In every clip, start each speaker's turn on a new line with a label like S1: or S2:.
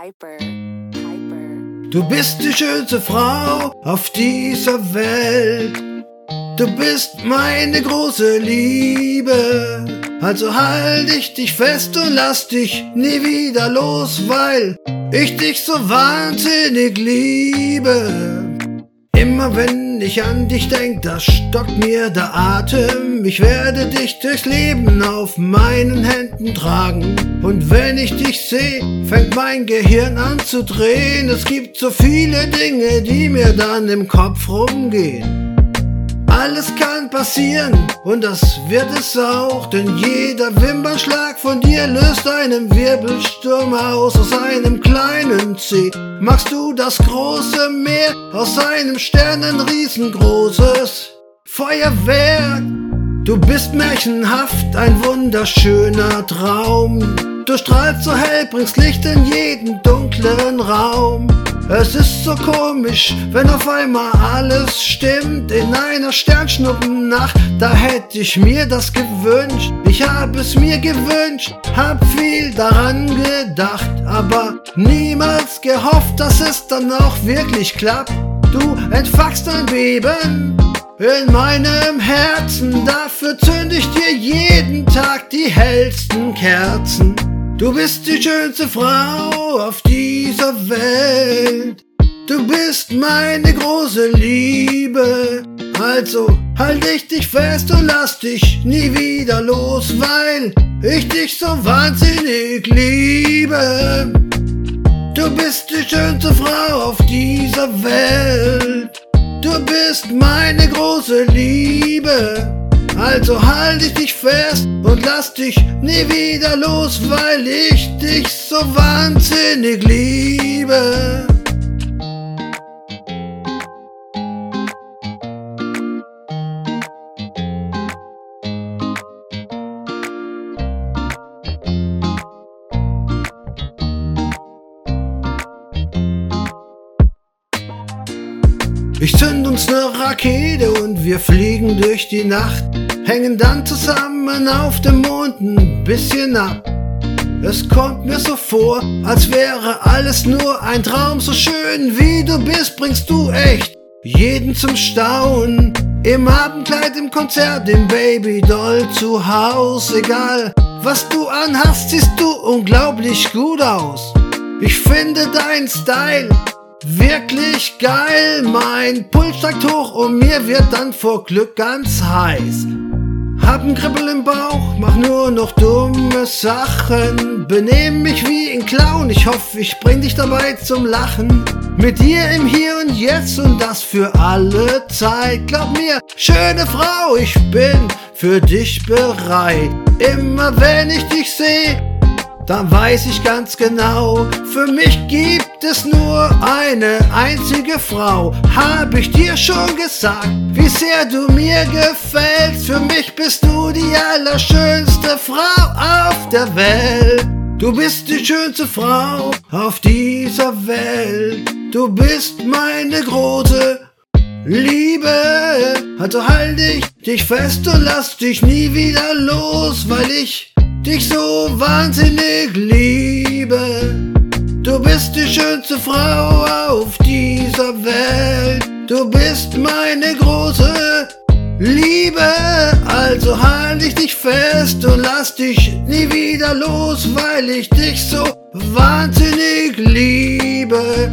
S1: Piper. Piper.
S2: Du bist die schönste Frau auf dieser Welt. Du bist meine große Liebe. Also halt ich dich fest und lass dich nie wieder los, weil ich dich so wahnsinnig liebe. Immer wenn ich an dich denk, da stockt mir der Atem. Ich werde dich durchs Leben auf meinen Händen tragen. Und wenn ich dich seh, fängt mein Gehirn an zu drehen. Es gibt so viele Dinge, die mir dann im Kopf rumgehen. Alles kann passieren und das wird es auch, denn jeder Wimpernschlag von dir löst einen Wirbelsturm aus. Aus einem kleinen See machst du das große Meer, aus einem Stern ein riesengroßes Feuerwerk. Du bist märchenhaft, ein wunderschöner Traum. Du strahlst so hell, bringst Licht in jeden dunklen Raum. Es ist so komisch, wenn auf einmal alles stimmt in einer Sternschnuppennacht. Da hätte ich mir das gewünscht. Ich hab es mir gewünscht, hab viel daran gedacht, aber niemals gehofft, dass es dann auch wirklich klappt. Du entfachst ein Beben in meinem Herzen, dafür zünd ich dir jeden Tag die hellsten Kerzen. Du bist die schönste Frau auf dieser Welt. Du bist meine große Liebe. Also halt ich dich fest und lass dich nie wieder los, weil ich dich so wahnsinnig liebe. Du bist die schönste Frau auf dieser Welt. Du bist meine große Liebe. Also halt ich dich fest und lass dich nie wieder los, weil ich dich so wahnsinnig liebe. Ich zünd uns ne Rakete und wir fliegen durch die Nacht, hängen dann zusammen auf dem Mond ein bisschen ab. Es kommt mir so vor, als wäre alles nur ein Traum, so schön wie du bist, bringst du echt jeden zum Staunen. Im Abendkleid, im Konzert, im Babydoll zu Haus, egal was du anhast, siehst du unglaublich gut aus. Ich finde dein Style Wirklich geil, mein Puls steigt hoch und mir wird dann vor Glück ganz heiß. Hab ein Kribbel im Bauch, mach nur noch dumme Sachen. Benehm mich wie ein Clown, ich hoffe, ich bring dich dabei zum Lachen. Mit dir im Hier und Jetzt und das für alle Zeit. Glaub mir, schöne Frau, ich bin für dich bereit. Immer wenn ich dich seh, dann weiß ich ganz genau, für mich gibt es nur eine einzige Frau. Hab ich dir schon gesagt, wie sehr du mir gefällst. Für mich bist du die allerschönste Frau auf der Welt. Du bist die schönste Frau auf dieser Welt. Du bist meine große Liebe. Also halt dich, dich fest und lass dich nie wieder los, weil ich dich so wahnsinnig liebe. Du bist die schönste Frau auf dieser Welt. Du bist meine große Liebe. Also halt ich dich fest und lass dich nie wieder los, weil ich dich so wahnsinnig liebe.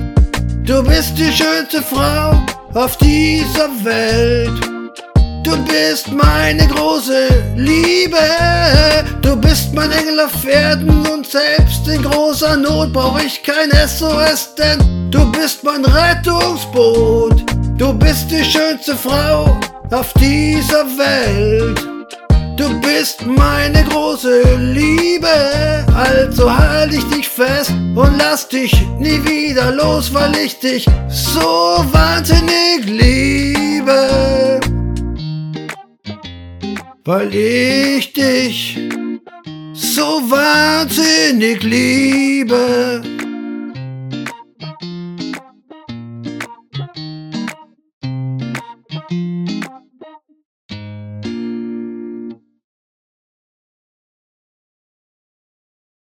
S2: Du bist die schönste Frau auf dieser Welt. Du bist meine große Liebe. Du bist mein Engel auf Erden und selbst in großer Not brauche ich kein SOS, denn du bist mein Rettungsboot. Du bist die schönste Frau auf dieser Welt. Du bist meine große Liebe, also halt ich dich fest und lass dich nie wieder los, weil ich dich so wahnsinnig liebe weil ich dich so wahnsinnig liebe.